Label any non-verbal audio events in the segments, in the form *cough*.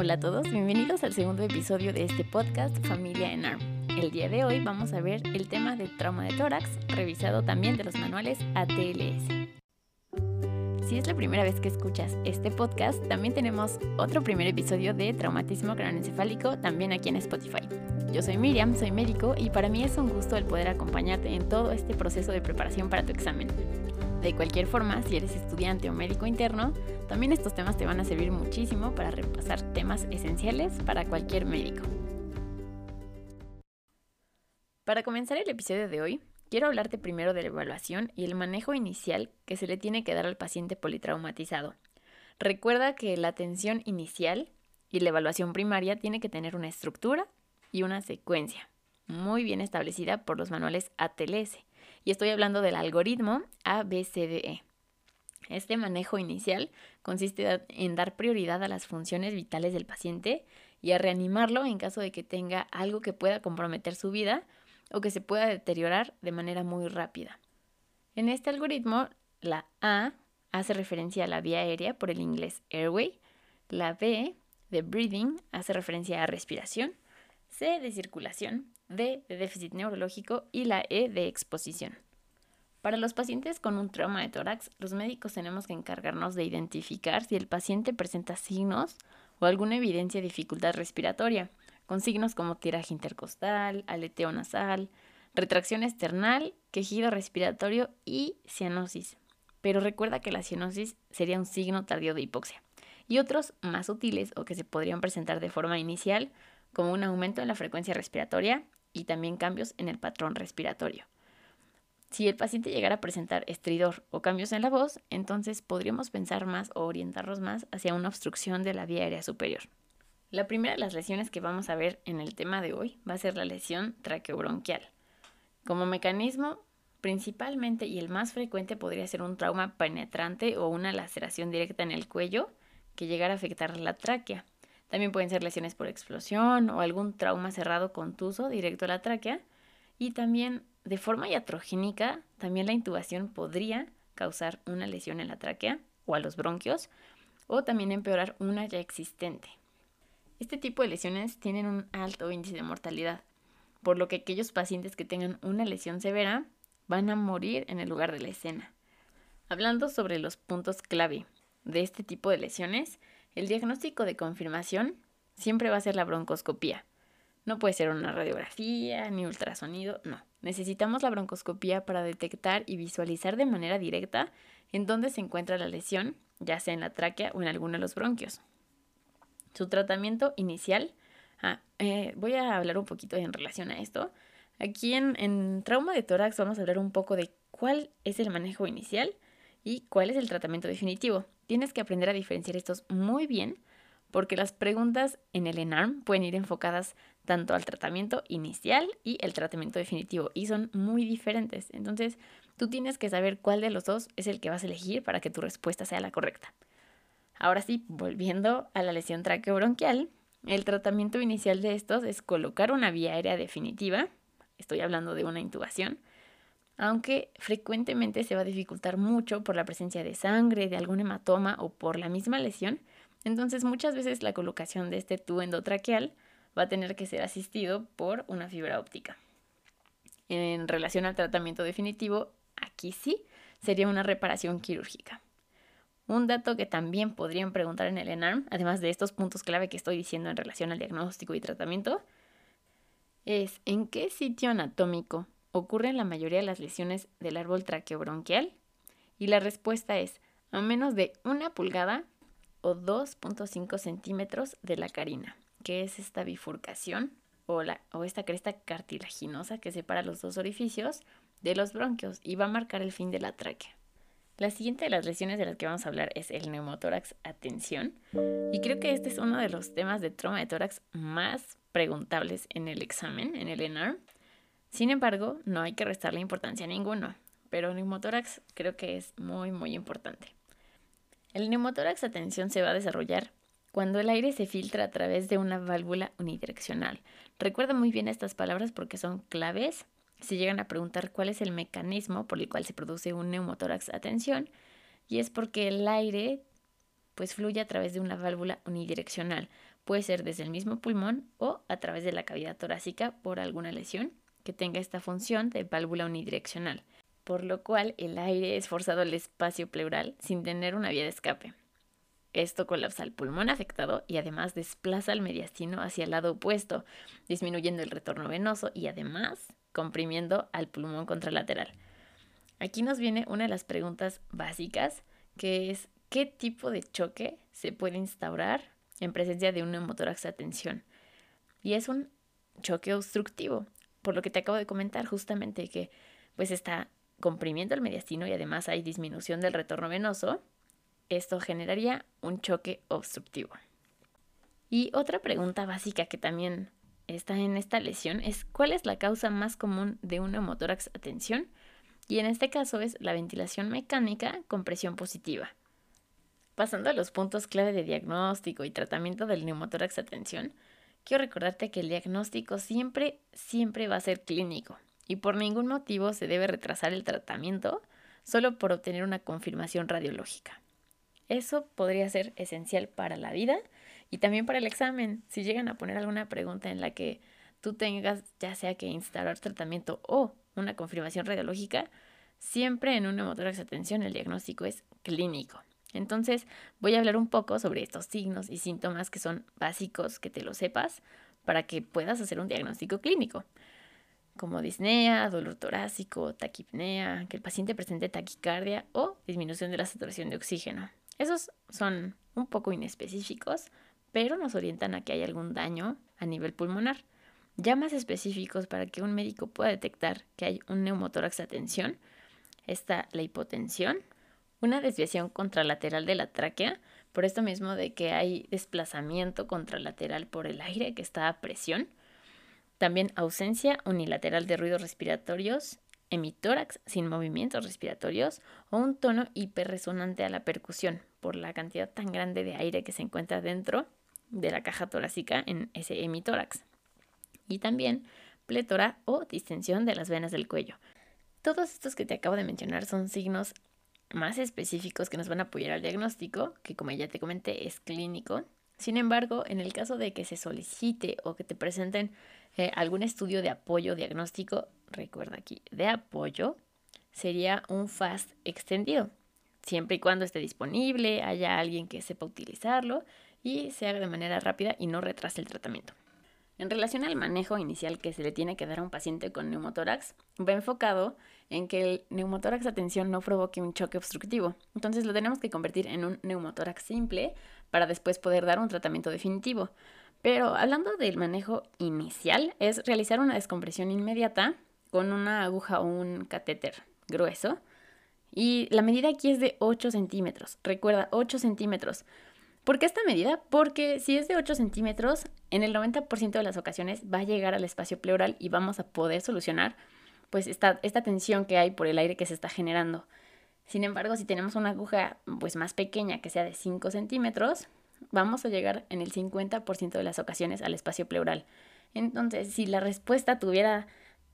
Hola a todos, bienvenidos al segundo episodio de este podcast Familia en ARM. El día de hoy vamos a ver el tema de trauma de tórax, revisado también de los manuales ATLS. Si es la primera vez que escuchas este podcast, también tenemos otro primer episodio de traumatismo craneoencefálico también aquí en Spotify. Yo soy Miriam, soy médico y para mí es un gusto el poder acompañarte en todo este proceso de preparación para tu examen. De cualquier forma, si eres estudiante o médico interno, también estos temas te van a servir muchísimo para repasar temas esenciales para cualquier médico. Para comenzar el episodio de hoy, quiero hablarte primero de la evaluación y el manejo inicial que se le tiene que dar al paciente politraumatizado. Recuerda que la atención inicial y la evaluación primaria tiene que tener una estructura y una secuencia muy bien establecida por los manuales ATLS y estoy hablando del algoritmo ABCDE. Este manejo inicial consiste en dar prioridad a las funciones vitales del paciente y a reanimarlo en caso de que tenga algo que pueda comprometer su vida o que se pueda deteriorar de manera muy rápida. En este algoritmo, la A hace referencia a la vía aérea por el inglés airway, la B de breathing hace referencia a respiración, C de circulación D de déficit neurológico y la E de exposición. Para los pacientes con un trauma de tórax, los médicos tenemos que encargarnos de identificar si el paciente presenta signos o alguna evidencia de dificultad respiratoria, con signos como tiraje intercostal, aleteo nasal, retracción external, quejido respiratorio y cianosis. Pero recuerda que la cianosis sería un signo tardío de hipoxia. Y otros más sutiles o que se podrían presentar de forma inicial, como un aumento en la frecuencia respiratoria, y también cambios en el patrón respiratorio. Si el paciente llegara a presentar estridor o cambios en la voz, entonces podríamos pensar más o orientarnos más hacia una obstrucción de la vía aérea superior. La primera de las lesiones que vamos a ver en el tema de hoy va a ser la lesión traqueobronquial. Como mecanismo, principalmente y el más frecuente podría ser un trauma penetrante o una laceración directa en el cuello que llegara a afectar la tráquea. También pueden ser lesiones por explosión o algún trauma cerrado contuso directo a la tráquea. Y también de forma iatrogénica, también la intubación podría causar una lesión en la tráquea o a los bronquios o también empeorar una ya existente. Este tipo de lesiones tienen un alto índice de mortalidad, por lo que aquellos pacientes que tengan una lesión severa van a morir en el lugar de la escena. Hablando sobre los puntos clave de este tipo de lesiones, el diagnóstico de confirmación siempre va a ser la broncoscopía. No puede ser una radiografía ni ultrasonido, no. Necesitamos la broncoscopía para detectar y visualizar de manera directa en dónde se encuentra la lesión, ya sea en la tráquea o en alguno de los bronquios. Su tratamiento inicial, ah, eh, voy a hablar un poquito en relación a esto. Aquí en, en trauma de tórax vamos a hablar un poco de cuál es el manejo inicial y cuál es el tratamiento definitivo. Tienes que aprender a diferenciar estos muy bien porque las preguntas en el ENARM pueden ir enfocadas tanto al tratamiento inicial y el tratamiento definitivo y son muy diferentes. Entonces, tú tienes que saber cuál de los dos es el que vas a elegir para que tu respuesta sea la correcta. Ahora sí, volviendo a la lesión traqueobronquial, el tratamiento inicial de estos es colocar una vía aérea definitiva, estoy hablando de una intubación, aunque frecuentemente se va a dificultar mucho por la presencia de sangre, de algún hematoma o por la misma lesión, entonces muchas veces la colocación de este tubo endotraqueal va a tener que ser asistido por una fibra óptica. En relación al tratamiento definitivo, aquí sí sería una reparación quirúrgica. Un dato que también podrían preguntar en el ENARM, además de estos puntos clave que estoy diciendo en relación al diagnóstico y tratamiento, es en qué sitio anatómico ocurren la mayoría de las lesiones del árbol traqueobronquial? Y la respuesta es a menos de una pulgada o 2.5 centímetros de la carina, que es esta bifurcación o, la, o esta cresta cartilaginosa que separa los dos orificios de los bronquios y va a marcar el fin de la tráquea. La siguiente de las lesiones de las que vamos a hablar es el neumotórax atención y creo que este es uno de los temas de trauma de tórax más preguntables en el examen, en el ENAR, sin embargo, no hay que restarle importancia a ninguno, pero el neumotórax creo que es muy, muy importante. El neumotórax a tensión se va a desarrollar cuando el aire se filtra a través de una válvula unidireccional. Recuerda muy bien estas palabras porque son claves. Si llegan a preguntar cuál es el mecanismo por el cual se produce un neumotórax a tensión, y es porque el aire pues fluye a través de una válvula unidireccional. puede ser desde el mismo pulmón o a través de la cavidad torácica por alguna lesión que tenga esta función de válvula unidireccional, por lo cual el aire es forzado al espacio pleural sin tener una vía de escape. Esto colapsa el pulmón afectado y además desplaza el mediastino hacia el lado opuesto, disminuyendo el retorno venoso y además comprimiendo al pulmón contralateral. Aquí nos viene una de las preguntas básicas, que es ¿qué tipo de choque se puede instaurar en presencia de un neumotórax a tensión? Y es un choque obstructivo, por lo que te acabo de comentar justamente que pues está comprimiendo el mediastino y además hay disminución del retorno venoso, esto generaría un choque obstructivo. Y otra pregunta básica que también está en esta lesión es ¿cuál es la causa más común de un neumotórax a tensión? Y en este caso es la ventilación mecánica con presión positiva. Pasando a los puntos clave de diagnóstico y tratamiento del neumotórax a tensión, quiero recordarte que el diagnóstico siempre, siempre va a ser clínico y por ningún motivo se debe retrasar el tratamiento solo por obtener una confirmación radiológica. Eso podría ser esencial para la vida y también para el examen. Si llegan a poner alguna pregunta en la que tú tengas ya sea que instalar tratamiento o una confirmación radiológica, siempre en un neumotórax de atención el diagnóstico es clínico. Entonces voy a hablar un poco sobre estos signos y síntomas que son básicos que te lo sepas para que puedas hacer un diagnóstico clínico, como disnea, dolor torácico, taquipnea, que el paciente presente taquicardia o disminución de la saturación de oxígeno. Esos son un poco inespecíficos, pero nos orientan a que hay algún daño a nivel pulmonar. Ya más específicos para que un médico pueda detectar que hay un neumotórax de tensión, está la hipotensión, una desviación contralateral de la tráquea, por esto mismo de que hay desplazamiento contralateral por el aire que está a presión, también ausencia unilateral de ruidos respiratorios hemitórax sin movimientos respiratorios o un tono hiperresonante a la percusión por la cantidad tan grande de aire que se encuentra dentro de la caja torácica en ese hemitórax. Y también plétora o distensión de las venas del cuello. Todos estos que te acabo de mencionar son signos más específicos que nos van a apoyar al diagnóstico, que como ya te comenté es clínico. Sin embargo, en el caso de que se solicite o que te presenten eh, algún estudio de apoyo diagnóstico, recuerda aquí, de apoyo, sería un FAST extendido, siempre y cuando esté disponible, haya alguien que sepa utilizarlo y se haga de manera rápida y no retrase el tratamiento. En relación al manejo inicial que se le tiene que dar a un paciente con neumotórax, va enfocado en que el neumotórax atención no provoque un choque obstructivo. Entonces lo tenemos que convertir en un neumotórax simple para después poder dar un tratamiento definitivo. Pero hablando del manejo inicial, es realizar una descompresión inmediata con una aguja o un catéter grueso. Y la medida aquí es de 8 centímetros. Recuerda, 8 centímetros. ¿Por qué esta medida? Porque si es de 8 centímetros, en el 90% de las ocasiones va a llegar al espacio pleural y vamos a poder solucionar pues esta, esta tensión que hay por el aire que se está generando. Sin embargo, si tenemos una aguja pues más pequeña que sea de 5 centímetros, vamos a llegar en el 50% de las ocasiones al espacio pleural. Entonces, si la respuesta tuviera,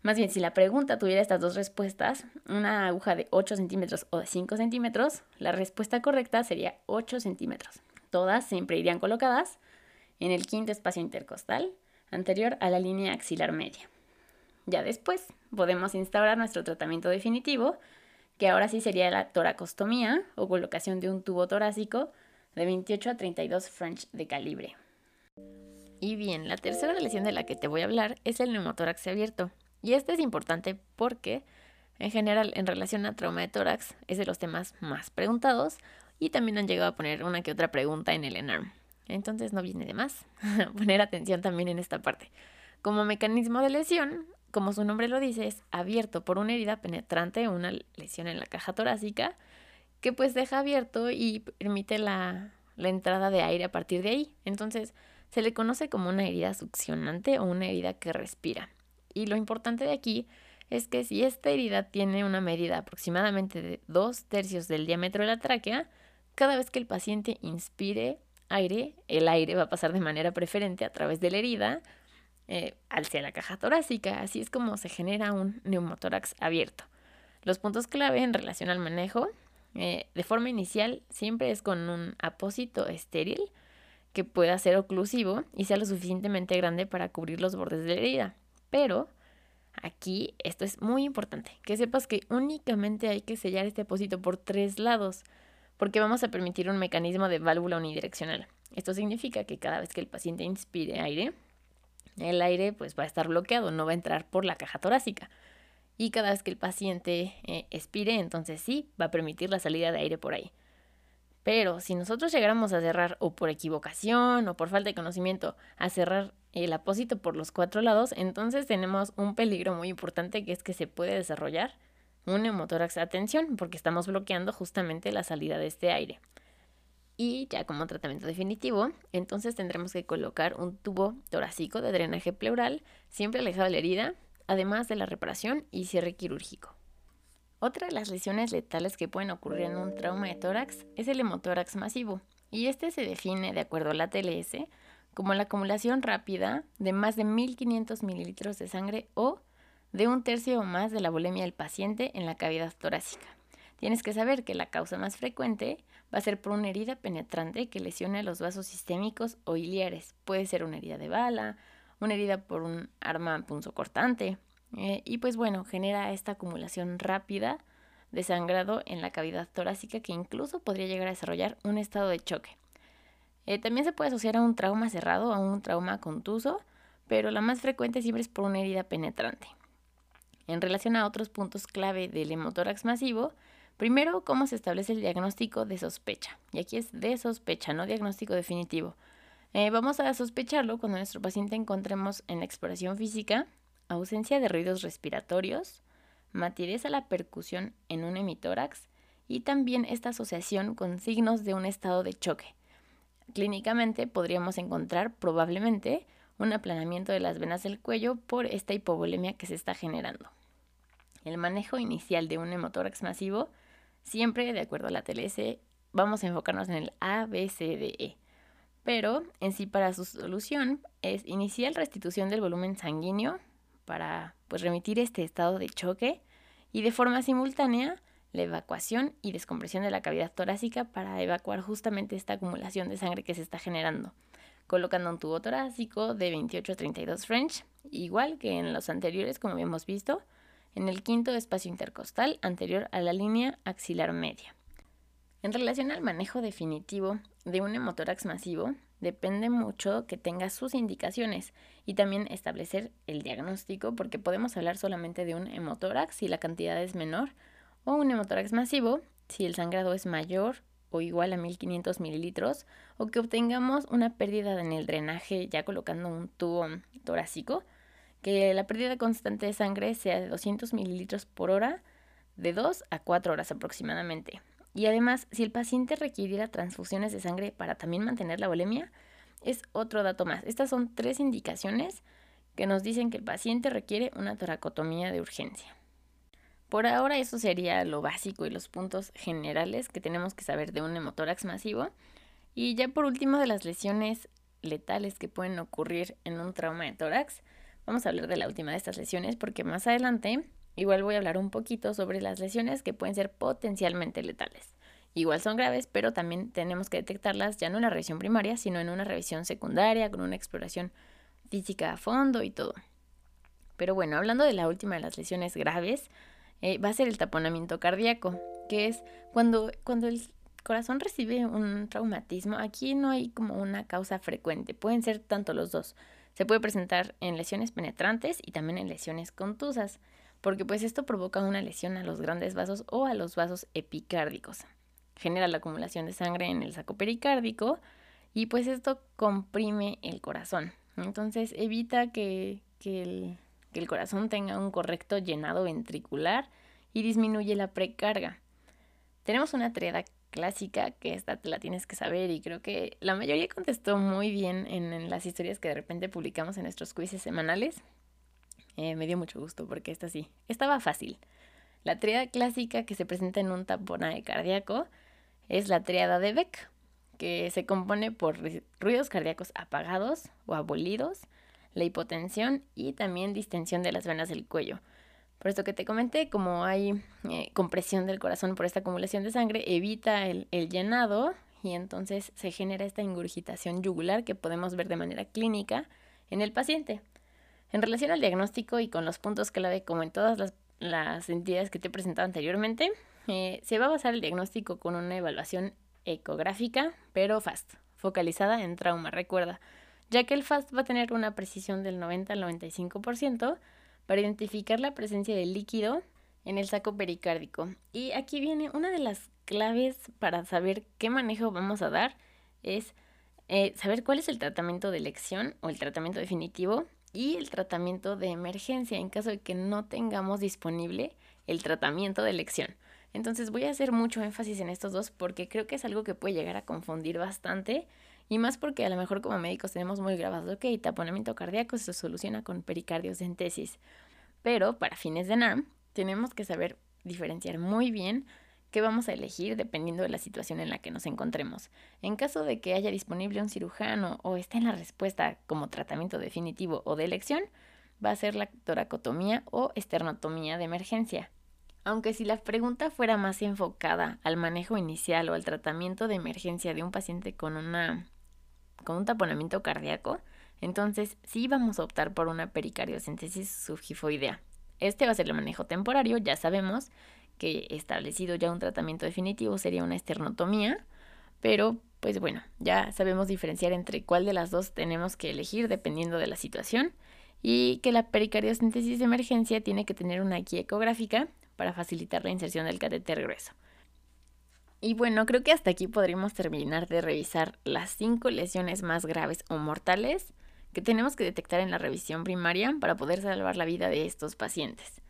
más bien si la pregunta tuviera estas dos respuestas, una aguja de 8 centímetros o de 5 centímetros, la respuesta correcta sería 8 centímetros. Todas siempre irían colocadas en el quinto espacio intercostal, anterior a la línea axilar media. Ya después podemos instaurar nuestro tratamiento definitivo, que ahora sí sería la toracostomía o colocación de un tubo torácico de 28 a 32 French de calibre. Y bien, la tercera lesión de la que te voy a hablar es el neumotórax abierto. Y este es importante porque, en general, en relación a trauma de tórax, es de los temas más preguntados y también han llegado a poner una que otra pregunta en el ENARM. Entonces no viene de más *laughs* poner atención también en esta parte. Como mecanismo de lesión, como su nombre lo dice, es abierto por una herida penetrante, una lesión en la caja torácica, que pues deja abierto y permite la, entrada de aire a partir de ahí. Entonces se le conoce como una herida succionante o una herida que respira. Y lo importante de aquí es que si esta herida tiene una medida aproximadamente de dos tercios del diámetro de la tráquea, cada vez que el paciente inspire aire, el aire va a pasar de manera preferente a través de la herida eh, hacia la caja torácica. Así es como se genera un neumotórax abierto. Los puntos clave en relación al manejo eh, de forma inicial siempre es con un apósito estéril que pueda ser oclusivo y sea lo suficientemente grande para cubrir los bordes de la herida. Pero aquí esto es muy importante, que sepas que únicamente hay que sellar este depósito por tres lados, porque vamos a permitir un mecanismo de válvula unidireccional. Esto significa que cada vez que el paciente inspire aire, el aire pues va a estar bloqueado, no va a entrar por la caja torácica. Y cada vez que el paciente eh, expire, entonces sí, va a permitir la salida de aire por ahí. Pero si nosotros llegáramos a cerrar o por equivocación o por falta de conocimiento a cerrar el apósito por los cuatro lados, entonces tenemos un peligro muy importante que es que se puede desarrollar un neumotórax a tensión porque estamos bloqueando justamente la salida de este aire. Y ya como tratamiento definitivo, entonces tendremos que colocar un tubo torácico de drenaje pleural siempre alejado de la herida, además de la reparación y cierre quirúrgico. Otra de las lesiones letales que pueden ocurrir en un trauma de tórax es el hemotórax masivo, y este se define, de acuerdo a la TLS, como la acumulación rápida de más de 1500 mililitros de sangre o de un tercio o más de la volemia del paciente en la cavidad torácica. Tienes que saber que la causa más frecuente va a ser por una herida penetrante que lesione los vasos sistémicos o iliares. Puede ser una herida de bala, una herida por un arma punzocortante. Eh, y pues bueno, genera esta acumulación rápida de sangrado en la cavidad torácica que incluso podría llegar a desarrollar un estado de choque. Eh, también se puede asociar a un trauma cerrado, a un trauma contuso, pero la más frecuente siempre es por una herida penetrante. En relación a otros puntos clave del hemotórax masivo, Primero, cómo se establece el diagnóstico de sospecha. Y aquí es de sospecha, no diagnóstico definitivo. Eh, vamos a sospecharlo cuando nuestro paciente encontremos en la exploración física ausencia de ruidos respiratorios, matidez a la percusión en un hemitórax y también esta asociación con signos de un estado de choque. Clínicamente podríamos encontrar probablemente un aplanamiento de las venas del cuello por esta hipovolemia que se está generando. El manejo inicial de un hemotórax masivo Siempre, de acuerdo a la TLS, vamos a enfocarnos en el A, B, C, D, E. Pero en sí para su solución es iniciar restitución del volumen sanguíneo para pues remitir este estado de choque y de forma simultánea la evacuación y descompresión de la cavidad torácica para evacuar justamente esta acumulación de sangre que se está generando, colocando un tubo torácico de 28 a 32 French, igual que en los anteriores como habíamos visto, en el quinto espacio intercostal anterior a la línea axilar media. En relación al manejo definitivo de un hemotórax masivo, depende mucho que tenga sus indicaciones y también establecer el diagnóstico, porque podemos hablar solamente de un hemotórax si la cantidad es menor, o un hemotórax masivo si el sangrado es mayor o igual a 1500 mililitros, o que obtengamos una pérdida en el drenaje ya colocando un tubo torácico que la pérdida constante de sangre sea de 200 mililitros por hora de 2 a 4 horas aproximadamente. Y además, si el paciente requiriera transfusiones de sangre para también mantener la volemia, es otro dato más. Estas son tres indicaciones que nos dicen que el paciente requiere una toracotomía de urgencia. Por ahora eso sería lo básico y los puntos generales que tenemos que saber de un hemotórax masivo. Y ya por último de las lesiones letales que pueden ocurrir en un trauma de tórax, Vamos a hablar de la última de estas lesiones porque más adelante igual voy a hablar un poquito sobre las lesiones que pueden ser potencialmente letales. Igual son graves, pero también tenemos que detectarlas ya no en la revisión primaria, sino en una revisión secundaria, con una exploración física a fondo y todo. Pero bueno, hablando de la última de las lesiones graves, eh, va a ser el taponamiento cardíaco, que es cuando, cuando el corazón recibe un traumatismo. Aquí no hay como una causa frecuente, pueden ser tanto los dos. Se puede presentar en lesiones penetrantes y también en lesiones contusas, porque pues esto provoca una lesión a los grandes vasos o a los vasos epicárdicos. Genera la acumulación de sangre en el saco pericárdico y pues esto comprime el corazón. Entonces evita que, el, que el corazón tenga un correcto llenado ventricular y disminuye la precarga. Tenemos una triada clásica que esta la tienes que saber y creo que la mayoría contestó muy bien en, las historias que de repente publicamos en nuestros quizzes semanales. Eh, me dio mucho gusto porque esta sí, estaba fácil. La triada clásica que se presenta en un taponaje cardíaco es la triada de Beck, que se compone por ruidos cardíacos apagados o abolidos, la hipotensión y también distensión de las venas del cuello. Por esto que te comenté, como hay eh, compresión del corazón por esta acumulación de sangre, evita el, llenado y entonces se genera esta ingurgitación yugular que podemos ver de manera clínica en el paciente. En relación al diagnóstico y con los puntos clave como en todas las, entidades que te he presentado anteriormente, eh, se va a basar el diagnóstico con una evaluación ecográfica, pero FAST, focalizada en trauma, recuerda, ya que el FAST va a tener una precisión del 90 al 95% para identificar la presencia de líquido en el saco pericárdico. Y aquí viene una de las claves para saber qué manejo vamos a dar, es eh, saber cuál es el tratamiento de elección o el tratamiento definitivo y el tratamiento de emergencia en caso de que no tengamos disponible el tratamiento de elección. Entonces voy a hacer mucho énfasis en estos dos porque creo que es algo que puede llegar a confundir bastante y más porque a lo mejor como médicos tenemos muy grabado, ok, taponamiento cardíaco se soluciona con pericardiocentesis. Pero para fines de NARM tenemos que saber diferenciar muy bien qué vamos a elegir dependiendo de la situación en la que nos encontremos. En caso de que haya disponible un cirujano o esté en la respuesta como tratamiento definitivo o de elección, va a ser la toracotomía o esternotomía de emergencia. Aunque si la pregunta fuera más enfocada al manejo inicial o al tratamiento de emergencia de un paciente con una con un taponamiento cardíaco, entonces sí vamos a optar por una pericardiocentesis subgifoidea. Este va a ser el manejo temporario, ya sabemos que establecido ya un tratamiento definitivo sería una esternotomía, pero pues bueno, ya sabemos diferenciar entre cuál de las dos tenemos que elegir dependiendo de la situación y que la pericardiocentesis de emergencia tiene que tener una guía ecográfica para facilitar la inserción del catéter grueso. Y bueno, creo que hasta aquí podríamos terminar de revisar las cinco lesiones más graves o mortales que tenemos que detectar en la revisión primaria para poder salvar la vida de estos pacientes.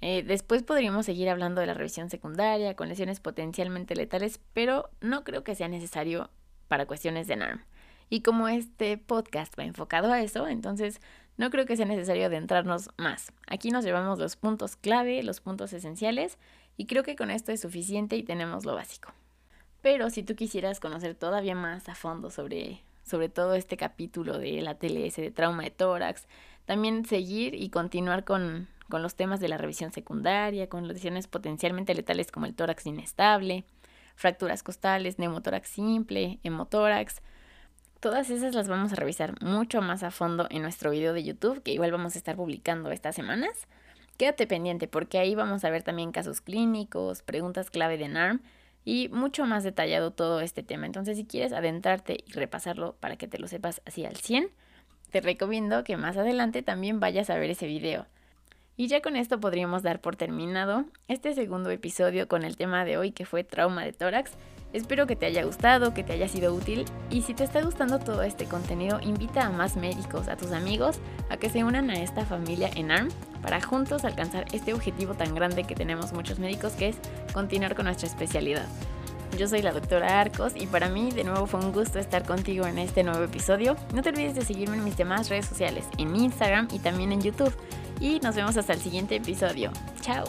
Eh, después podríamos seguir hablando de la revisión secundaria con lesiones potencialmente letales, pero no creo que sea necesario para cuestiones de NARM. Y como este podcast va enfocado a eso, entonces no creo que sea necesario adentrarnos más. Aquí nos llevamos los puntos clave, los puntos esenciales, y creo que con esto es suficiente y tenemos lo básico. Pero si tú quisieras conocer todavía más a fondo sobre, sobre todo este capítulo de la TLS, de trauma de tórax, también seguir y continuar con, con los temas de la revisión secundaria, con lesiones potencialmente letales como el tórax inestable, fracturas costales, neumotórax simple, hemotórax. Todas esas las vamos a revisar mucho más a fondo en nuestro video de YouTube, que igual vamos a estar publicando estas semanas. Quédate pendiente porque ahí vamos a ver también casos clínicos, preguntas clave de NARM y mucho más detallado todo este tema. Entonces, si quieres adentrarte y repasarlo para que te lo sepas así al 100, te recomiendo que más adelante también vayas a ver ese video. Y ya con esto podríamos dar por terminado este segundo episodio con el tema de hoy que fue trauma de tórax. Espero que te haya gustado, que te haya sido útil y si te está gustando todo este contenido, invita a más médicos, a tus amigos, a que se unan a esta familia en ARM para juntos alcanzar este objetivo tan grande que tenemos muchos médicos que es continuar con nuestra especialidad. Yo soy la doctora Arcos y para mí de nuevo fue un gusto estar contigo en este nuevo episodio. No te olvides de seguirme en mis demás redes sociales, en Instagram y también en YouTube. Y nos vemos hasta el siguiente episodio. Chao.